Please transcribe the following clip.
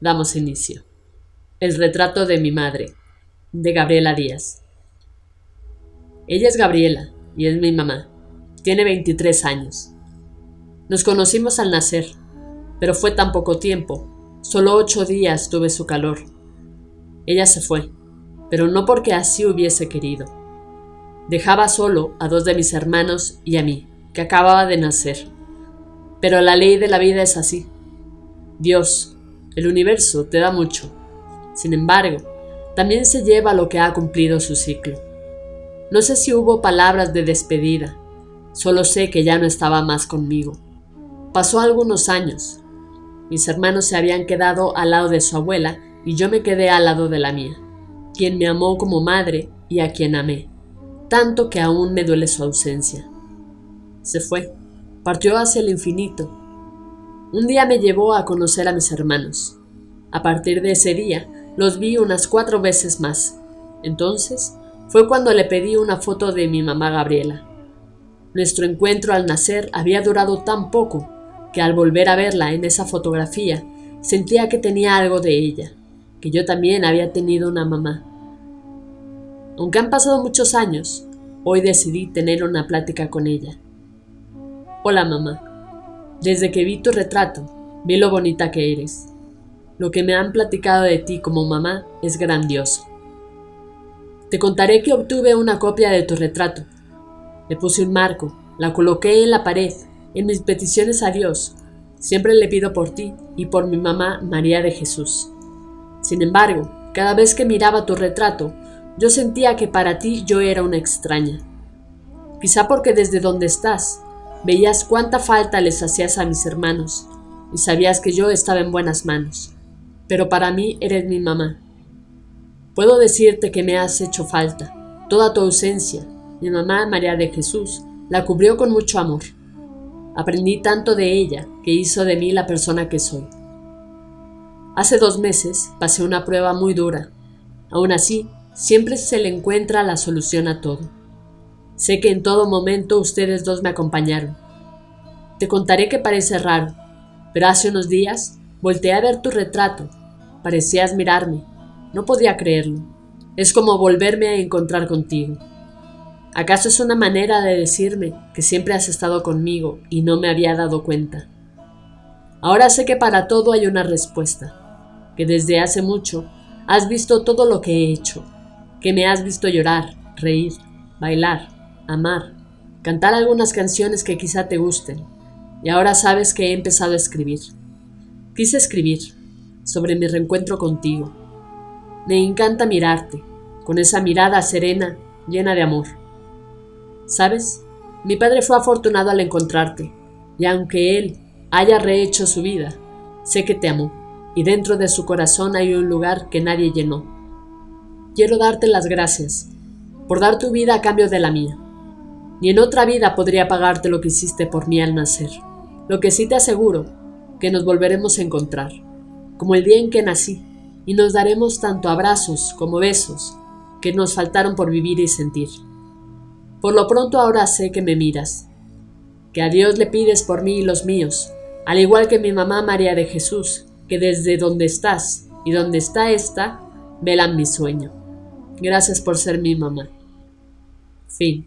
damos inicio. El retrato de mi madre, de Gabriela Díaz. Ella es Gabriela y es mi mamá. Tiene 23 años. Nos conocimos al nacer, pero fue tan poco tiempo. Solo ocho días tuve su calor. Ella se fue, pero no porque así hubiese querido. Dejaba solo a dos de mis hermanos y a mí, que acababa de nacer. Pero la ley de la vida es así. Dios, el universo te da mucho. Sin embargo, también se lleva lo que ha cumplido su ciclo. No sé si hubo palabras de despedida, solo sé que ya no estaba más conmigo. Pasó algunos años. Mis hermanos se habían quedado al lado de su abuela y yo me quedé al lado de la mía, quien me amó como madre y a quien amé, tanto que aún me duele su ausencia. Se fue, partió hacia el infinito, un día me llevó a conocer a mis hermanos. A partir de ese día, los vi unas cuatro veces más. Entonces, fue cuando le pedí una foto de mi mamá Gabriela. Nuestro encuentro al nacer había durado tan poco que al volver a verla en esa fotografía, sentía que tenía algo de ella, que yo también había tenido una mamá. Aunque han pasado muchos años, hoy decidí tener una plática con ella. Hola mamá. Desde que vi tu retrato, vi lo bonita que eres. Lo que me han platicado de ti como mamá es grandioso. Te contaré que obtuve una copia de tu retrato. Le puse un marco, la coloqué en la pared, en mis peticiones a Dios. Siempre le pido por ti y por mi mamá María de Jesús. Sin embargo, cada vez que miraba tu retrato, yo sentía que para ti yo era una extraña. Quizá porque desde donde estás Veías cuánta falta les hacías a mis hermanos y sabías que yo estaba en buenas manos. Pero para mí eres mi mamá. Puedo decirte que me has hecho falta. Toda tu ausencia, mi mamá María de Jesús, la cubrió con mucho amor. Aprendí tanto de ella que hizo de mí la persona que soy. Hace dos meses pasé una prueba muy dura. Aún así, siempre se le encuentra la solución a todo. Sé que en todo momento ustedes dos me acompañaron. Te contaré que parece raro, pero hace unos días volteé a ver tu retrato. Parecías mirarme. No podía creerlo. Es como volverme a encontrar contigo. ¿Acaso es una manera de decirme que siempre has estado conmigo y no me había dado cuenta? Ahora sé que para todo hay una respuesta, que desde hace mucho has visto todo lo que he hecho, que me has visto llorar, reír, bailar, amar, cantar algunas canciones que quizá te gusten, y ahora sabes que he empezado a escribir. Quise escribir sobre mi reencuentro contigo. Me encanta mirarte, con esa mirada serena, llena de amor. ¿Sabes? Mi padre fue afortunado al encontrarte, y aunque él haya rehecho su vida, sé que te amó, y dentro de su corazón hay un lugar que nadie llenó. Quiero darte las gracias por dar tu vida a cambio de la mía ni en otra vida podría pagarte lo que hiciste por mí al nacer. Lo que sí te aseguro, que nos volveremos a encontrar, como el día en que nací, y nos daremos tanto abrazos como besos que nos faltaron por vivir y sentir. Por lo pronto ahora sé que me miras, que a Dios le pides por mí y los míos, al igual que mi mamá María de Jesús, que desde donde estás y donde está esta, velan mi sueño. Gracias por ser mi mamá. Fin.